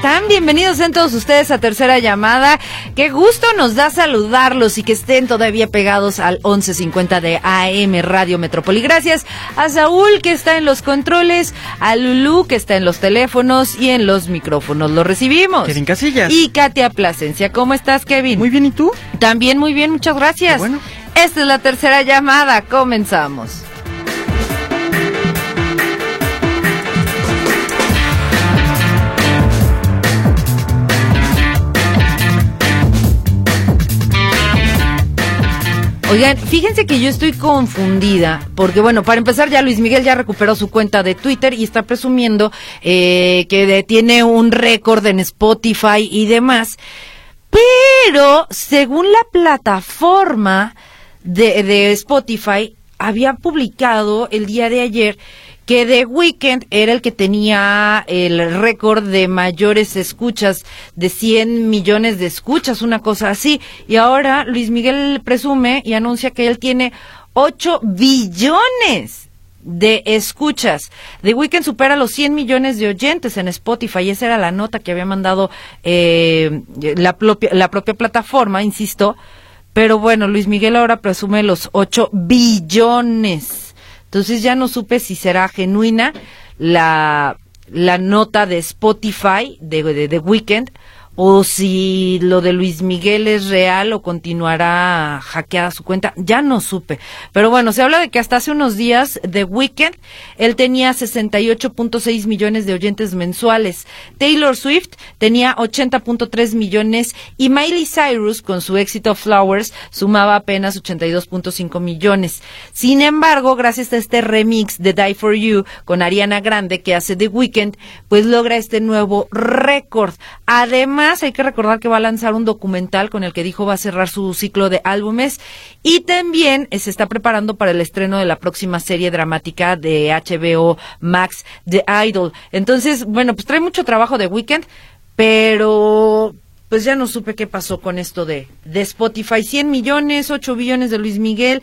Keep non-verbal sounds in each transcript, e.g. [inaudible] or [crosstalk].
Están? Bienvenidos en todos ustedes a Tercera Llamada. Qué gusto nos da saludarlos y que estén todavía pegados al 1150 de AM Radio Metrópoli. Gracias a Saúl que está en los controles, a Lulú que está en los teléfonos y en los micrófonos. Lo recibimos. Kevin Casillas. Y Katia Plasencia. ¿Cómo estás, Kevin? Muy bien, ¿y tú? También muy bien, muchas gracias. bueno. Esta es la tercera llamada. Comenzamos. Oigan, fíjense que yo estoy confundida, porque bueno, para empezar ya Luis Miguel ya recuperó su cuenta de Twitter y está presumiendo eh, que tiene un récord en Spotify y demás, pero según la plataforma de, de Spotify, había publicado el día de ayer que The Weeknd era el que tenía el récord de mayores escuchas, de 100 millones de escuchas, una cosa así. Y ahora Luis Miguel presume y anuncia que él tiene 8 billones de escuchas. The Weeknd supera los 100 millones de oyentes en Spotify. Esa era la nota que había mandado eh, la, la propia plataforma, insisto. Pero bueno, Luis Miguel ahora presume los 8 billones. Entonces ya no supe si será genuina la, la nota de Spotify de, de, de Weekend o si lo de Luis Miguel es real o continuará hackeada su cuenta, ya no supe. Pero bueno, se habla de que hasta hace unos días, The Weeknd, él tenía 68.6 millones de oyentes mensuales. Taylor Swift tenía 80.3 millones y Miley Cyrus, con su éxito Flowers, sumaba apenas 82.5 millones. Sin embargo, gracias a este remix de Die For You con Ariana Grande que hace The Weeknd, pues logra este nuevo récord. Además, hay que recordar que va a lanzar un documental con el que dijo va a cerrar su ciclo de álbumes y también se está preparando para el estreno de la próxima serie dramática de HBO Max, The Idol. Entonces, bueno, pues trae mucho trabajo de Weekend, pero pues ya no supe qué pasó con esto de, de Spotify. 100 millones, 8 billones de Luis Miguel.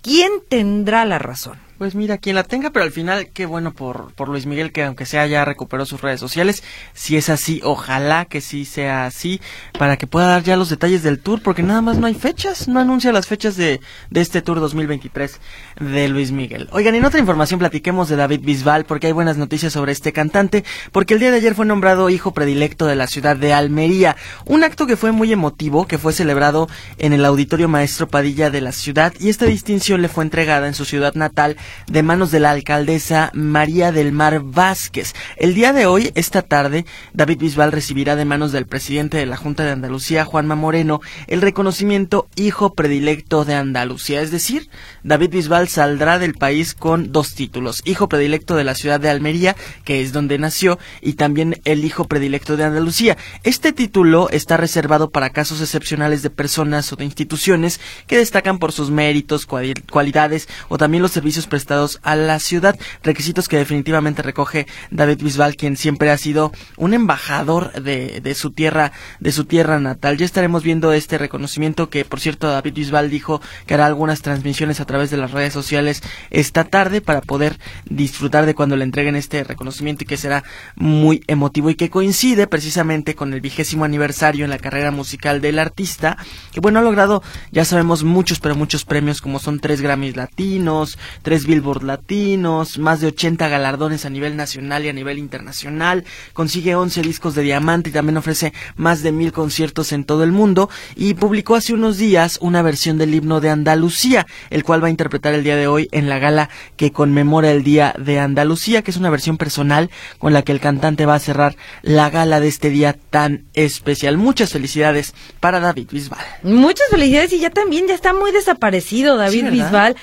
¿Quién tendrá la razón? Pues mira, quien la tenga, pero al final, qué bueno por, por Luis Miguel, que aunque sea ya recuperó sus redes sociales. Si es así, ojalá que sí sea así, para que pueda dar ya los detalles del tour, porque nada más no hay fechas, no anuncia las fechas de, de este tour 2023 de Luis Miguel. Oigan, en otra información platiquemos de David Bisbal, porque hay buenas noticias sobre este cantante, porque el día de ayer fue nombrado hijo predilecto de la ciudad de Almería, un acto que fue muy emotivo, que fue celebrado en el Auditorio Maestro Padilla de la ciudad, y esta distinción le fue entregada en su ciudad natal de manos de la alcaldesa María del Mar Vázquez. El día de hoy, esta tarde, David Bisbal recibirá de manos del presidente de la Junta de Andalucía, Juanma Moreno, el reconocimiento Hijo Predilecto de Andalucía. Es decir, David Bisbal saldrá del país con dos títulos, Hijo Predilecto de la ciudad de Almería, que es donde nació, y también el Hijo Predilecto de Andalucía. Este título está reservado para casos excepcionales de personas o de instituciones que destacan por sus méritos, cualidades o también los servicios prestados a la ciudad, requisitos que definitivamente recoge David Bisbal, quien siempre ha sido un embajador de, de su tierra, de su tierra natal. Ya estaremos viendo este reconocimiento que, por cierto, David Bisbal dijo que hará algunas transmisiones a través de las redes sociales esta tarde para poder disfrutar de cuando le entreguen este reconocimiento y que será muy emotivo y que coincide precisamente con el vigésimo aniversario en la carrera musical del artista, que bueno, ha logrado, ya sabemos, muchos, pero muchos premios como son tres Grammys latinos, tres Billboard latinos, más de 80 galardones a nivel nacional y a nivel internacional, consigue 11 discos de diamante y también ofrece más de mil conciertos en todo el mundo y publicó hace unos días una versión del himno de Andalucía, el cual va a interpretar el día de hoy en la gala que conmemora el Día de Andalucía, que es una versión personal con la que el cantante va a cerrar la gala de este día tan especial. Muchas felicidades para David Bisbal. Muchas felicidades y ya también ya está muy desaparecido David Bisbal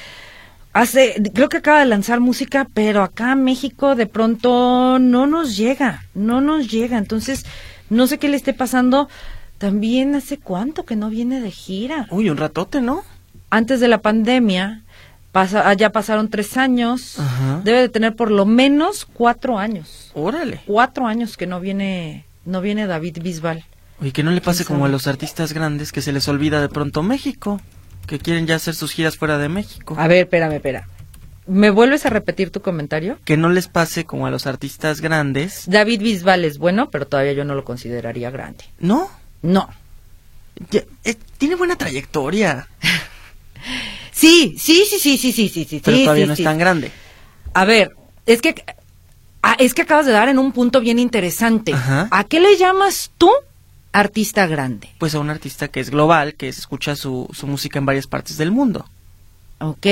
hace, creo que acaba de lanzar música, pero acá en México de pronto no nos llega, no nos llega. Entonces, no sé qué le esté pasando. También hace cuánto que no viene de gira. Uy, un ratote, ¿no? Antes de la pandemia, pasa, ah, ya pasaron tres años. Ajá. Debe de tener por lo menos cuatro años. Órale. Cuatro años que no viene, no viene David Bisbal. Oye, que no le pase ¿Quién como a los artistas grandes que se les olvida de pronto México, que quieren ya hacer sus giras fuera de México. A ver, espérame, espera. ¿Me vuelves a repetir tu comentario? Que no les pase como a los artistas grandes. David Bisbal es bueno, pero todavía yo no lo consideraría grande. No, No. ya- eh, tiene buena trayectoria, [laughs] Sí, sí, sí, sí, sí, sí, sí, sí. pero sí, todavía sí, no sí. es tan grande. A ver, es que ah, es que acabas de dar en un punto bien interesante. Ajá. ¿A qué le llamas tú artista grande? Pues a un artista que es global, que se escucha su, su música en varias partes del mundo. Ok,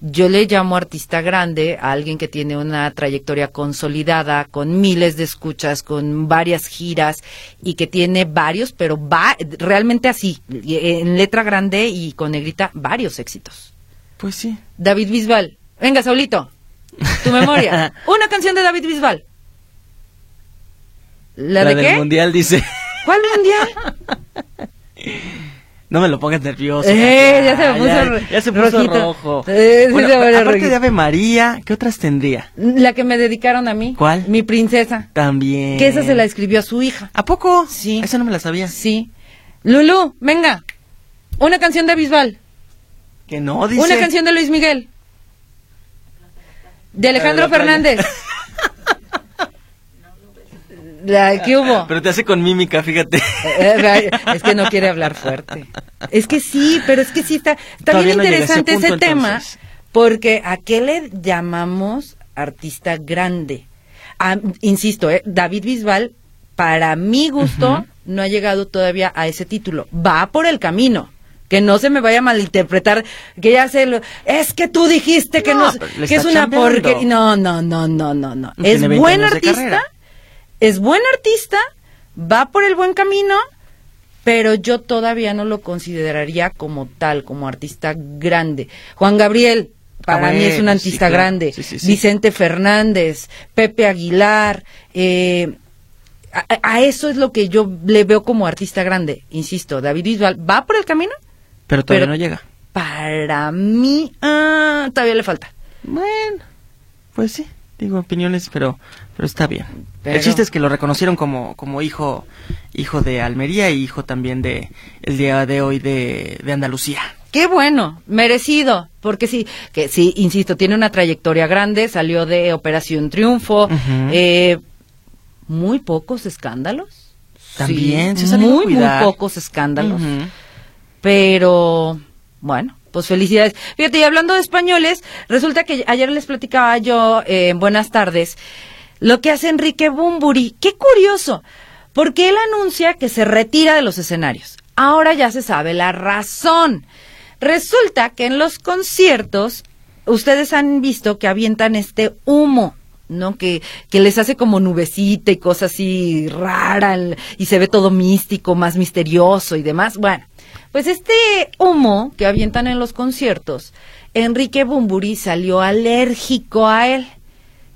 yo le llamo artista grande a alguien que tiene una trayectoria consolidada, con miles de escuchas, con varias giras y que tiene varios, pero va realmente así, en letra grande y con negrita, varios éxitos. Pues sí. David Bisbal, venga, Saulito, tu memoria. [laughs] Una canción de David Bisbal. ¿La, de del qué? mundial dice. ¿Cuál mundial? No me lo pongas nervioso. Eh, ya se me puso ya, se puso rojito. rojo. Eh, sí Bueno, se pone aparte rojito. de Ave María, ¿qué otras tendría? La que me dedicaron a mí. ¿Cuál? Mi princesa. También. Que esa se la escribió a su hija. ¿A poco? Sí. Esa no me la sabía. Sí. Lulu, venga. Una canción de Bisbal. Que no, dice. Una canción de Luis Miguel. De Alejandro. Fernández. [laughs] La, ¿Qué hubo? Pero te hace con mímica, fíjate. Eh, Es que no quiere hablar fuerte. Es que sí, pero es que sí está, está Todavía bien no llega a ese interesante ese, tema, entonces. porque ¿a qué le llamamos artista grande? Ah, insisto, eh, David Bisbal, para mi gusto, no ha llegado todavía a ese título. Va por el camino. Que no se me vaya a malinterpretar, que ya se lo... Es que tú dijiste que, No, que es una porquería. No, no, no, no, no, no. Es 20 buen artista. Es buen artista, va por el buen camino, pero yo todavía no lo consideraría como tal, como artista grande. Juan Gabriel, para Ah, mí es un sí, artista claro. grande. Sí, sí, sí. Vicente Fernández, Pepe Aguilar, eh, a, a eso es lo que yo le veo como artista grande. Insisto, David Bisbal va por el camino, Pero todavía Pero- no llega. para mí ah, todavía le falta. Bueno, pues sí, digo opiniones, pero pero está bien. Pero- El chiste es que lo reconocieron como como hijo hijo de Almería y hijo también de el día de hoy de, de Andalucía. Qué bueno, merecido, porque sí, que sí, insisto, tiene una trayectoria grande, salió de Operación Triunfo, eh, muy pocos escándalos. También, Sí, se muy, muy pocos escándalos. Pero, bueno, pues felicidades. Fíjate, y hablando de españoles, resulta que ayer les platicaba yo eh, en Buenas tardes lo que hace Enrique Bumburi. Qué curioso, porque él anuncia que se retira de los escenarios. Ahora ya se sabe la razón. Resulta que en los conciertos, ustedes han visto que avientan este humo. ¿no? Que, que les hace como nubecita y cosas así rara y se ve todo místico, más misterioso y demás. Bueno, pues este humo que avientan en los conciertos, Enrique Bumburi salió alérgico a él.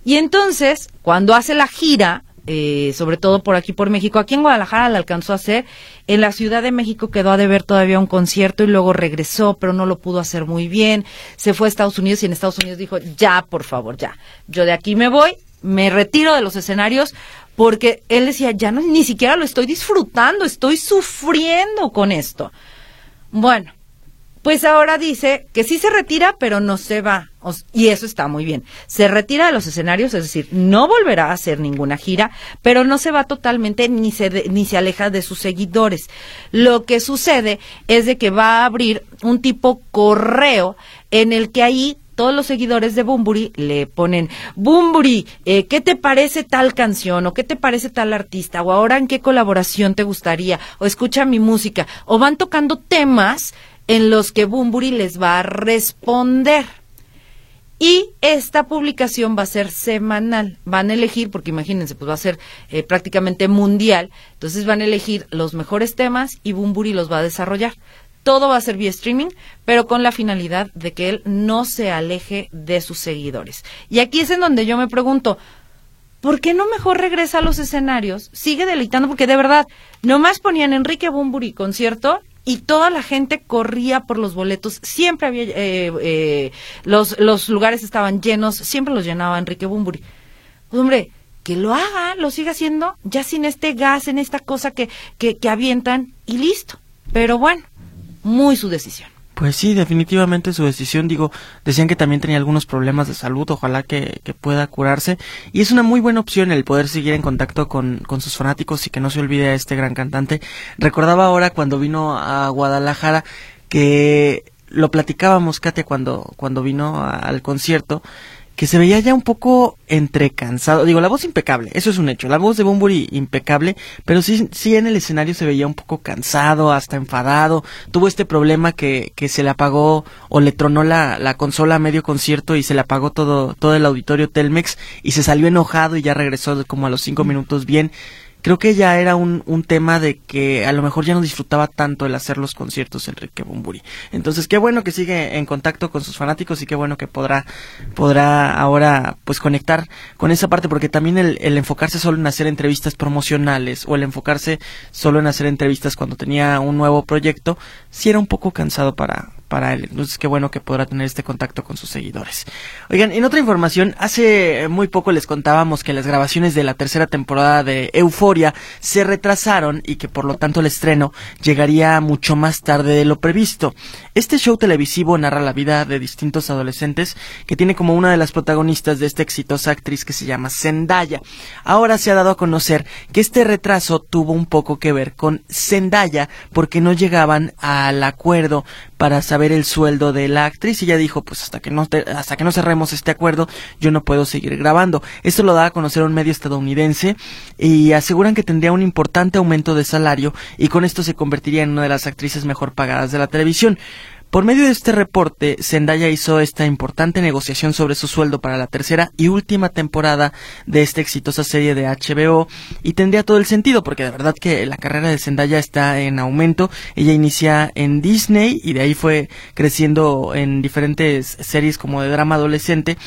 Y entonces, cuando hace la gira, eh, sobre todo por aquí por México, aquí en Guadalajara la alcanzó a hacer, en la Ciudad de México quedó a deber todavía un concierto y luego regresó, pero no lo pudo hacer muy bien, se fue a Estados Unidos y en Estados Unidos dijo, ya, por favor, ya, yo de aquí me voy, me retiro de los escenarios, porque él decía, ya no, ni siquiera lo estoy disfrutando, estoy sufriendo con esto. Bueno, pues ahora dice que sí se retira, pero no se va. Y eso está muy bien. Se retira de los escenarios, es decir, no volverá a hacer ninguna gira, pero no se va totalmente ni se, ni se aleja de sus seguidores. Lo que sucede es de que va a abrir un tipo correo en el que ahí todos los seguidores de Bumburi le ponen, Bumburi, eh, ¿qué te parece tal canción? ¿O qué te parece tal artista? ¿O ahora en qué colaboración te gustaría? ¿O escucha mi música? O van tocando temas en los que Bumburi les va a responder. Y esta publicación va a ser semanal. Van a elegir, porque imagínense, pues va a ser eh, prácticamente mundial. Entonces van a elegir los mejores temas y Bumburi los va a desarrollar. todo va a ser vía streaming, pero con la finalidad de que él no se aleje de sus seguidores. Y aquí es en donde yo me pregunto, ¿por qué no mejor regresa a los escenarios? Sigue deleitando, porque de verdad, nomás ponían Enrique Bumburi concierto y toda la gente corría por los boletos, siempre había, eh, eh, los, los lugares estaban llenos, siempre los llenaba Enrique Bumburi. Pues hombre, que lo haga, lo siga haciendo, ya sin este gas, en esta cosa que, que, que avientan y listo. Pero bueno, muy su decisión. Pues sí, definitivamente su decisión. Digo, decían que también tenía algunos problemas de salud, ojalá que, que, pueda curarse. Y es una muy buena opción el poder seguir en contacto con, con sus fanáticos y que no se olvide a este gran cantante. Recordaba ahora cuando vino a Guadalajara que lo platicábamos, Katia, cuando, cuando vino al concierto, que se veía ya un poco entre cansado. Digo, la voz impecable, eso es un hecho. La voz de Bumburi impecable, pero sí, sí en el escenario se veía un poco cansado, hasta enfadado. Tuvo este problema que, que se le apagó o le tronó la, la consola a medio concierto y se le apagó todo, todo el auditorio Telmex y se salió enojado y ya regresó como a los cinco minutos bien creo que ya era un, un tema de que a lo mejor ya no disfrutaba tanto el hacer los conciertos Enrique Bumburi. Entonces, qué bueno que sigue en contacto con sus fanáticos y qué bueno que podrá, podrá ahora pues conectar con esa parte, porque también el, el enfocarse solo en hacer entrevistas promocionales o el enfocarse solo en hacer entrevistas cuando tenía un nuevo proyecto, sí era un poco cansado para, para él. Entonces, qué bueno que podrá tener este contacto con sus seguidores. Oigan, en otra información, hace muy poco les contábamos que las grabaciones de la tercera temporada de Euforia se retrasaron y que por lo tanto el estreno llegaría mucho más tarde de lo previsto. Este show televisivo narra la vida de distintos adolescentes que tiene como una de las protagonistas de esta exitosa actriz que se llama Zendaya. Ahora se ha dado a conocer que este retraso tuvo un poco que ver con Zendaya porque no llegaban al acuerdo para saber el sueldo de la actriz y ella dijo pues hasta que no hasta que no cerremos este acuerdo yo no puedo seguir grabando esto lo da a conocer un medio estadounidense y aseguran que tendría un importante aumento de salario y con esto se convertiría en una de las actrices mejor pagadas de la televisión por medio de este reporte, Zendaya hizo esta importante negociación sobre su sueldo para la tercera y última temporada de esta exitosa serie de HBO y tendría todo el sentido porque de verdad que la carrera de Zendaya está en aumento. Ella inicia en Disney y de ahí fue creciendo en diferentes series como de drama adolescente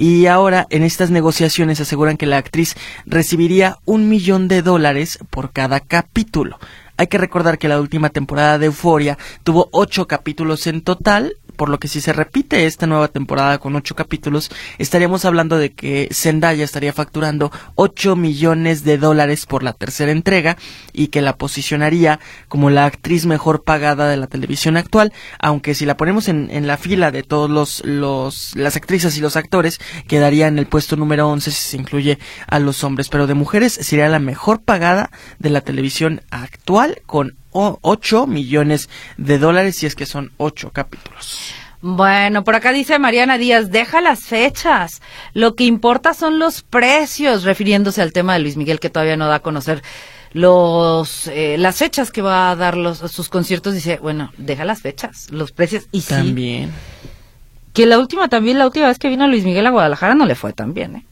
y ahora en estas negociaciones aseguran que la actriz recibiría un millón de dólares por cada capítulo. Hay que recordar que la última temporada de Euforia tuvo ocho capítulos en total, por lo que si se repite esta nueva temporada con ocho capítulos, estaríamos hablando de que Zendaya estaría facturando 8 millones de dólares por la tercera entrega y que la posicionaría como la actriz mejor pagada de la televisión actual, aunque si la ponemos en, en la fila de todos los, los, las actrices y los actores, quedaría en el puesto número 11 si se incluye a los hombres, pero de mujeres sería la mejor pagada de la televisión actual con 8 millones de dólares si es que son 8 capítulos. Bueno, por acá dice Mariana Díaz, deja las fechas. Lo que importa son los precios, refiriéndose al tema de Luis Miguel que todavía no da a conocer los eh, las fechas que va a dar los sus conciertos dice bueno deja las fechas los precios y también que la última también la última vez que vino Luis Miguel a Guadalajara no le fue tan bien ¿eh?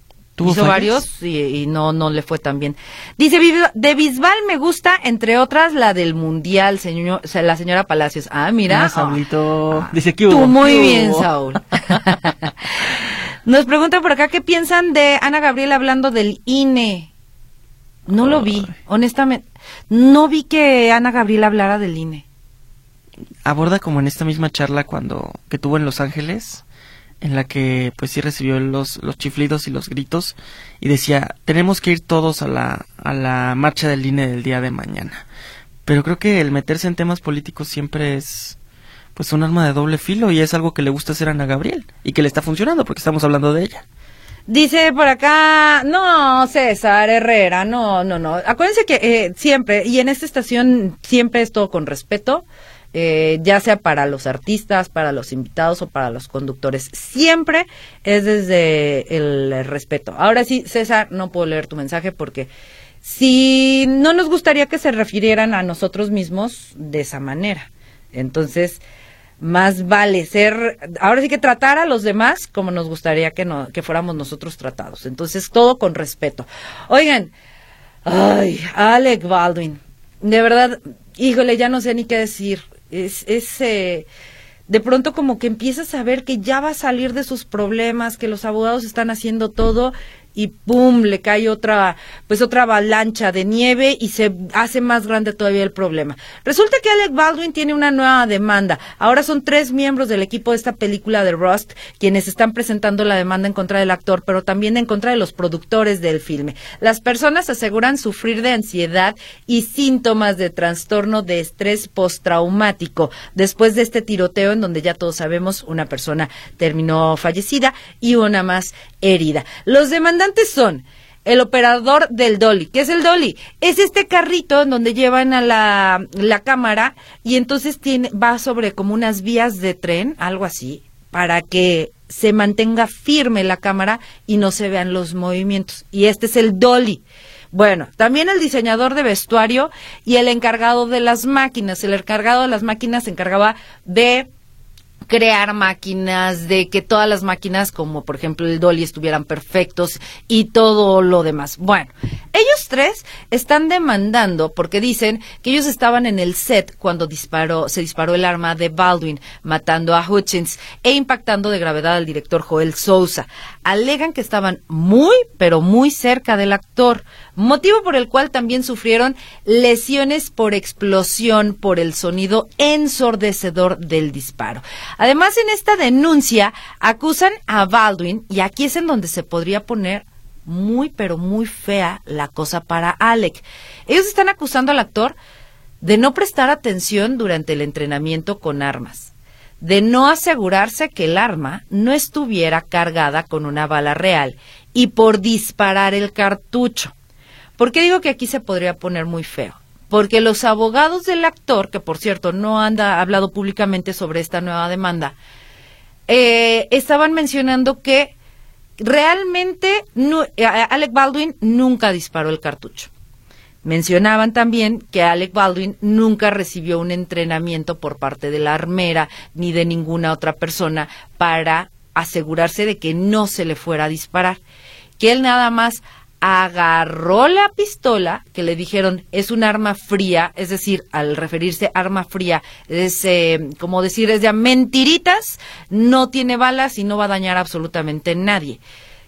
Hizo varios y, y, no no le fue tan bien. Dice, de Bisbal me gusta, entre otras, la del Mundial, señor, la señora Palacios. Ah, mira. Ah, Saulito. Ah, Dice que Tú muy bien, Saúl. [laughs] Nos preguntan por acá qué piensan de Ana Gabriel hablando del INE. No lo vi, honestamente. No vi que Ana Gabriel hablara del INE. Aborda como en esta misma charla cuando que tuvo en Los Ángeles en la que pues sí recibió los, los chiflidos y los gritos y decía tenemos que ir todos a la, a la marcha del INE del día de mañana. Pero creo que el meterse en temas políticos siempre es pues un arma de doble filo y es algo que le gusta hacer a Ana Gabriel y que le está funcionando porque estamos hablando de ella. Dice por acá, no, César Herrera, no, no, no. Acuérdense que eh, siempre, y en esta estación siempre es todo con respeto eh, ya sea para los artistas, para los invitados o para los conductores. Siempre es desde el respeto. Ahora sí, César, no puedo leer tu mensaje porque si no nos gustaría que se refirieran a nosotros mismos de esa manera. Entonces, más vale ser, ahora sí que tratar a los demás como nos gustaría que, no, que fuéramos nosotros tratados. Entonces, todo con respeto. Oigan, ay, Alec Baldwin, de verdad, híjole, ya no sé ni qué decir Es, es eh, de pronto como que empiezas a ver que ya va a salir de sus problemas, que los abogados están haciendo todo y ¡pum! le cae otra, pues otra avalancha de nieve y se hace más grande todavía el problema. Resulta que Alec Baldwin tiene una nueva demanda. Ahora son tres miembros del equipo de esta película de Rust quienes están presentando la demanda en contra del actor, pero también en contra de los productores del filme. Las personas aseguran sufrir de ansiedad y síntomas de trastorno de estrés postraumático después de este tiroteo en donde ya todos sabemos una persona terminó fallecida y una más herida. Los demandantes son el operador del dolly. ¿Qué es el dolly? Es este carrito donde llevan a la, la cámara y entonces tiene, va sobre como unas vías de tren, algo así, para que se mantenga firme la cámara y no se vean los movimientos. Y este es el dolly. Bueno, también el diseñador de vestuario y el encargado de las máquinas. El encargado de las máquinas se encargaba de crear máquinas, de que todas las máquinas, como por ejemplo el Dolly, estuvieran perfectos y todo lo demás. Bueno, ellos tres están demandando porque dicen que ellos estaban en el set cuando disparó, se disparó el arma de Baldwin, matando a Hutchins e impactando de gravedad al director Joel Sousa. Alegan que estaban muy, pero muy cerca del actor, motivo por el cual también sufrieron lesiones por explosión por el sonido ensordecedor del disparo. Además, en esta denuncia acusan a Baldwin, y aquí es en donde se podría poner muy, pero muy fea la cosa para Alec. Ellos están acusando al actor de no prestar atención durante el entrenamiento con armas, de no asegurarse que el arma no estuviera cargada con una bala real y por disparar el cartucho. ¿Por qué digo que aquí se podría poner muy feo? Porque los abogados del actor, que por cierto no han hablado públicamente sobre esta nueva demanda, eh, estaban mencionando que realmente Alec Baldwin nunca disparó el cartucho. Mencionaban también que Alec Baldwin nunca recibió un entrenamiento por parte de la armera ni de ninguna otra persona para asegurarse de que no se le fuera a disparar, que él nada más agarró la pistola, que le dijeron es un arma fría, es decir, al referirse arma fría, es eh, como decir, es de mentiritas, no tiene balas y no va a dañar absolutamente a nadie.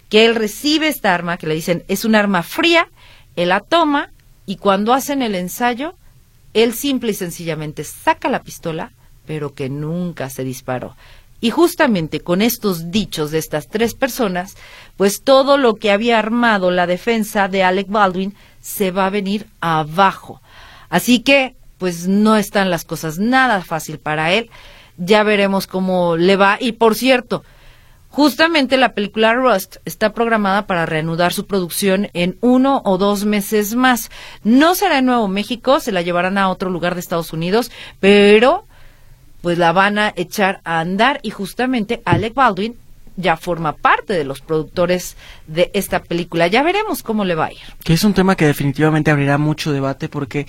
Que él recibe esta arma, que le dicen es un arma fría, él la toma y cuando hacen el ensayo, él simple y sencillamente saca la pistola, pero que nunca se disparó. Y justamente con estos dichos de estas tres personas, pues todo lo que había armado la defensa de Alec Baldwin se va a venir abajo. Así que, pues no están las cosas nada fácil para él. Ya veremos cómo le va. Y por cierto, justamente la película Rust está programada para reanudar su producción en uno o dos meses más. No será en Nuevo México, se la llevarán a otro lugar de Estados Unidos, pero pues la van a echar a andar y justamente Alec Baldwin ya forma parte de los productores de esta película. Ya veremos cómo le va a ir. Que es un tema que definitivamente abrirá mucho debate porque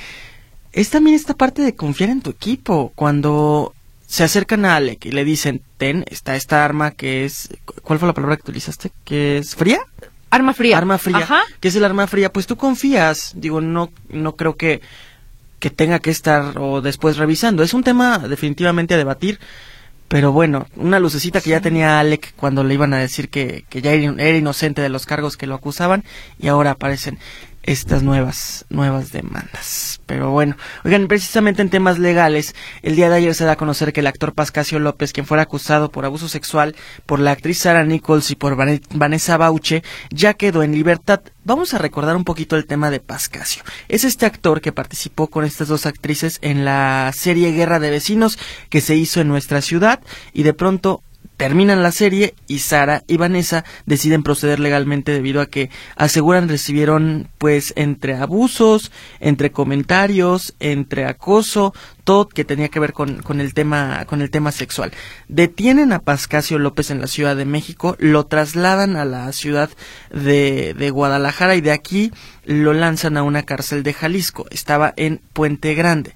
es también esta parte de confiar en tu equipo. Cuando se acercan a Alec y le dicen, ten, está esta arma que es, ¿cuál fue la palabra que utilizaste? ¿Que es fría? Arma fría. Arma fría. Ajá. ¿Qué es el arma fría? Pues tú confías. Digo, no, no creo que que tenga que estar o después revisando. Es un tema definitivamente a debatir, pero bueno, una lucecita que ya tenía Alec cuando le iban a decir que, que ya era inocente de los cargos que lo acusaban y ahora aparecen estas nuevas, nuevas demandas. Pero bueno, oigan, precisamente en temas legales, el día de ayer se da a conocer que el actor Pascasio López, quien fuera acusado por abuso sexual por la actriz Sara Nichols y por Vanessa Bauche, ya quedó en libertad. Vamos a recordar un poquito el tema de Pascasio. Es este actor que participó con estas dos actrices en la serie Guerra de Vecinos que se hizo en nuestra ciudad y de pronto terminan la serie y Sara y Vanessa deciden proceder legalmente debido a que aseguran recibieron pues entre abusos, entre comentarios, entre acoso, todo que tenía que ver con, con el tema con el tema sexual. Detienen a Pascasio López en la Ciudad de México, lo trasladan a la ciudad de, de Guadalajara y de aquí lo lanzan a una cárcel de Jalisco. Estaba en Puente Grande.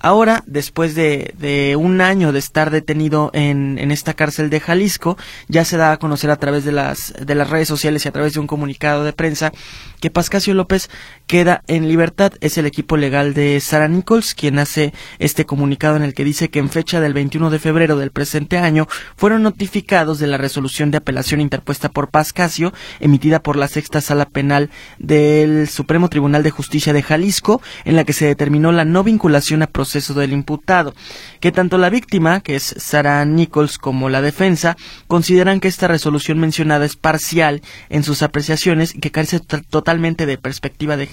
Ahora, después de, de, un año de estar detenido en, en, esta cárcel de Jalisco, ya se da a conocer a través de las, de las redes sociales y a través de un comunicado de prensa que Pascasio López queda en libertad. Es el equipo legal de Sara Nichols quien hace este comunicado en el que dice que en fecha del 21 de febrero del presente año fueron notificados de la resolución de apelación interpuesta por Pascasio, emitida por la sexta sala penal del Supremo Tribunal de Justicia de Jalisco, en la que se determinó la no vinculación a proceso del imputado, que tanto la víctima, que es Sara Nichols, como la defensa, consideran que esta resolución mencionada es parcial en sus apreciaciones y que carece totalmente de perspectiva de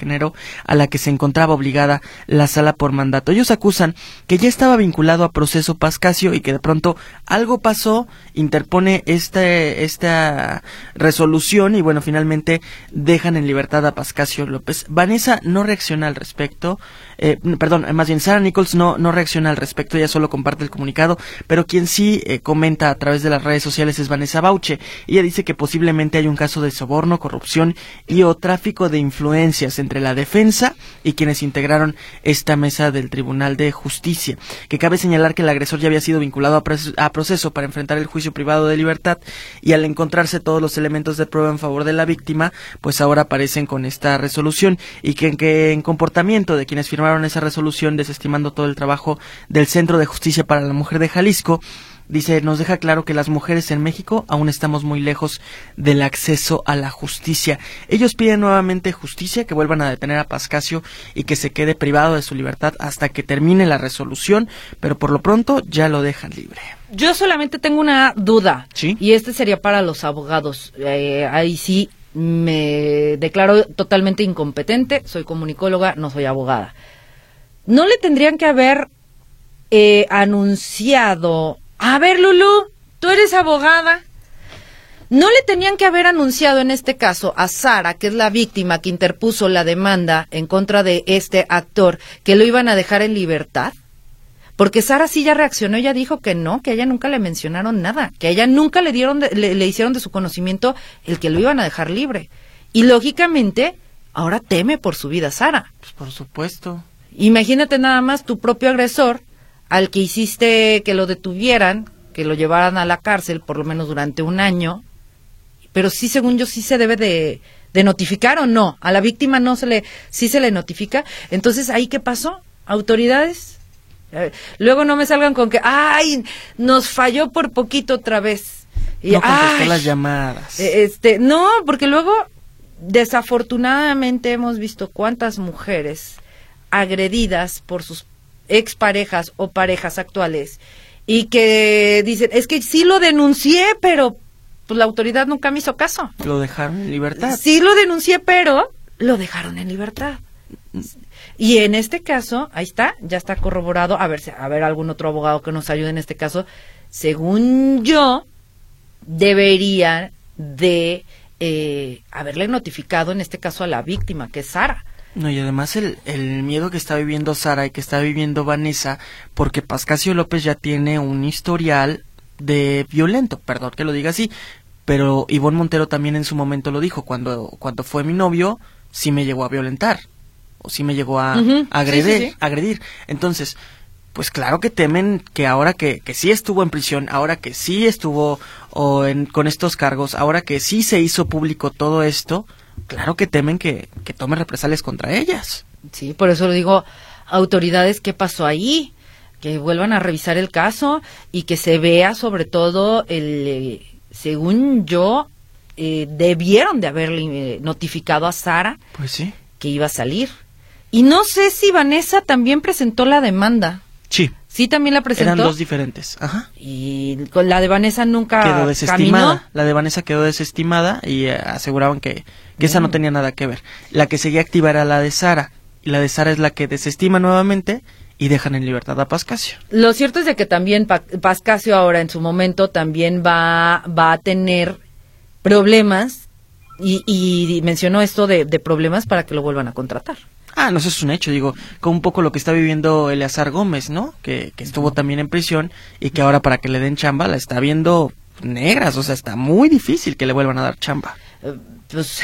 a la que se encontraba obligada la sala por mandato. Ellos acusan que ya estaba vinculado a proceso Pascasio y que de pronto algo pasó, interpone este, esta resolución y bueno, finalmente dejan en libertad a Pascasio López. Vanessa no reacciona al respecto, eh, perdón, más bien Sara Nichols no, no reacciona al respecto, ella solo comparte el comunicado, pero quien sí eh, comenta a través de las redes sociales es Vanessa Bauche. Ella dice que posiblemente hay un caso de soborno, corrupción y o tráfico de influencias entre la defensa y quienes integraron esta mesa del Tribunal de Justicia. Que cabe señalar que el agresor ya había sido vinculado a, proceso para enfrentar el juicio privado de libertad y al encontrarse todos los elementos de prueba en favor de la víctima, pues ahora aparecen con esta resolución y que que en comportamiento de quienes firmaron esa resolución desestimando todo el trabajo del Centro de Justicia para la Mujer de Jalisco, Dice, nos deja claro que las mujeres en México aún estamos muy lejos del acceso a la justicia. Ellos piden nuevamente justicia, que vuelvan a detener a Pascasio y que se quede privado de su libertad hasta que termine la resolución, pero por lo pronto ya lo dejan libre. Yo solamente tengo una duda. ¿Sí? Y este sería para los abogados. Eh, ahí sí me declaro totalmente incompetente. Soy comunicóloga, no soy abogada. ¿No le tendrían que haber eh, anunciado a ver, Lulu, tú eres abogada. ¿No le tenían que haber anunciado en este caso a Sara, que es la víctima que interpuso la demanda en contra de este actor, que lo iban a dejar en libertad? Porque Sara sí ya reaccionó, ella dijo que no, que a ella nunca le mencionaron nada, que a ella nunca le dieron, le, le hicieron de su conocimiento el que lo iban a dejar libre. Y lógicamente, ahora teme por su vida Sara. Pues por supuesto. Imagínate nada más tu propio agresor al que hiciste que lo detuvieran, que lo llevaran a la cárcel por lo menos durante un año, pero sí, según yo, sí se debe de, de notificar o no. A la víctima no se le, sí se le notifica. Entonces, ¿ahí qué pasó? ¿Autoridades? Eh, luego no me salgan con que, ay, nos falló por poquito otra vez. Y, no contestó las llamadas. Eh, este, no, porque luego, desafortunadamente hemos visto cuántas mujeres agredidas por sus exparejas o parejas actuales y que dicen, es que sí lo denuncié, pero pues la autoridad nunca me hizo caso. Lo dejaron en libertad. Sí lo denuncié, pero lo dejaron en libertad. Y en este caso, ahí está, ya está corroborado. A ver, a ver algún otro abogado que nos ayude en este caso. Según yo, debería de eh, haberle notificado en este caso a la víctima, que es Sara. No, y además el, el miedo que está viviendo Sara y que está viviendo Vanessa, porque Pascasio López ya tiene un historial de violento, perdón que lo diga así, pero Ivonne Montero también en su momento lo dijo, cuando, cuando fue mi novio, sí me llegó a violentar, o sí me llegó a, agredir, agredir. Entonces, pues claro que temen que ahora que, que sí estuvo en prisión, ahora que sí estuvo o en, con estos cargos, ahora que sí se hizo público todo esto, claro que temen que, que tome represalias contra ellas. Sí, por eso lo digo, autoridades, ¿qué pasó ahí? Que vuelvan a revisar el caso y que se vea sobre todo el, eh, según yo, eh, debieron de haberle eh, notificado a Sara pues sí. que iba a salir. Y no sé si Vanessa también presentó la demanda. Sí. Sí, también la presentó. Eran dos diferentes. Ajá. Y con la de Vanessa nunca quedó desestimada. La de Vanessa quedó desestimada y aseguraban que que esa no tenía nada que ver. La que seguía activa era la de Sara, y la de Sara es la que desestima nuevamente y dejan en libertad a Pascasio. Lo cierto es de que también Pascasio ahora en su momento también va, va a tener problemas y, y mencionó esto de, problemas para que lo vuelvan a contratar. Ah, no, eso es un hecho, digo, con un poco lo que está viviendo Eleazar Gómez, ¿no? Que, que estuvo también en prisión y que ahora para que le den chamba la está viendo negras, o sea, está muy difícil que le vuelvan a dar chamba. Eh, pues,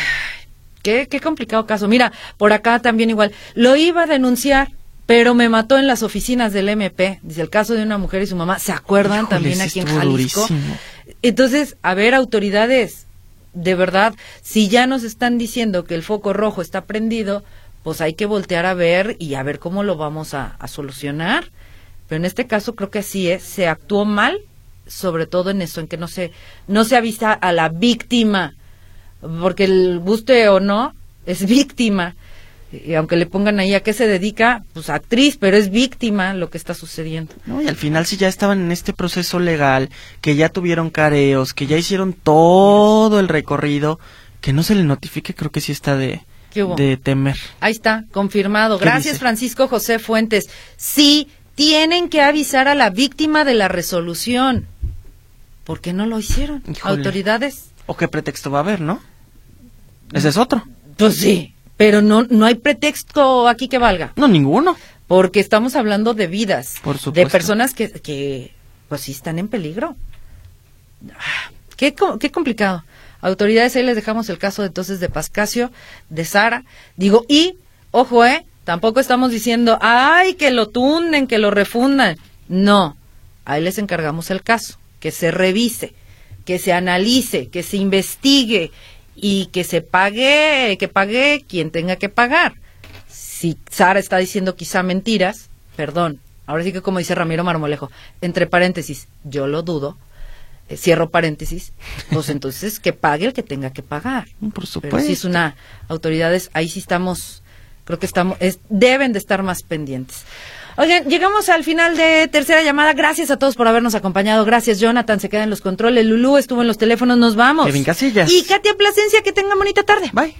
qué, qué complicado caso. Mira, por acá también igual, lo iba a denunciar, pero me mató en las oficinas del MP. Dice el caso de una mujer y su mamá. ¿Se acuerdan también aquí en Jalisco? durísimo. Entonces, a ver, autoridades, de verdad, si ya nos están diciendo que el foco rojo está prendido, pues hay que voltear a ver y a ver cómo lo vamos a, solucionar. Pero en este caso creo que así es, se actuó mal, sobre todo en eso, en que no se, no se avisa a la víctima, porque el guste o no, es [laughs] víctima. Y aunque le pongan ahí a qué se dedica, pues actriz, pero es víctima lo que está sucediendo. No, y al final si ya estaban en este proceso legal, que ya tuvieron careos, que ya hicieron todo el recorrido, que no se le notifique, creo que sí está de. De temer. Ahí está, confirmado. ¿Qué Gracias, dice? Francisco José Fuentes. Sí, tienen que avisar a la víctima de la resolución. ¿Por qué no lo hicieron? Híjole. ¿Autoridades? ¿O qué pretexto va a haber, no? Ese es otro. Pues sí, pero no, no hay pretexto aquí que valga, No, ninguno. porque estamos hablando de vidas, Por de personas que, que, pues sí están en peligro. Ah, Qué, qué complicado. Autoridades, ahí les dejamos el caso entonces de Pascasio, de Sara. Digo, y, ojo, ¿eh? Tampoco estamos diciendo, ay, que lo tunden, que lo refundan. No, ahí les encargamos el caso, que se revise, que se analice, que se investigue y que se pague, que pague quien tenga que pagar. Si Sara está diciendo quizá mentiras, perdón, ahora sí que como dice Ramiro Marmolejo, entre paréntesis, yo lo dudo, eh, cierro paréntesis, pues entonces que pague el que tenga que pagar. Por supuesto. Pero si es una autoridades, ahí sí estamos, creo que estamos, es, deben de estar más pendientes. Oigan, llegamos al final de tercera llamada. Gracias a todos por habernos acompañado. Gracias, Jonathan. Se queda en los controles. Lulú estuvo en los teléfonos. Nos vamos. Kevin Casillas. Y Katia Plasencia, que tengan bonita tarde. Bye.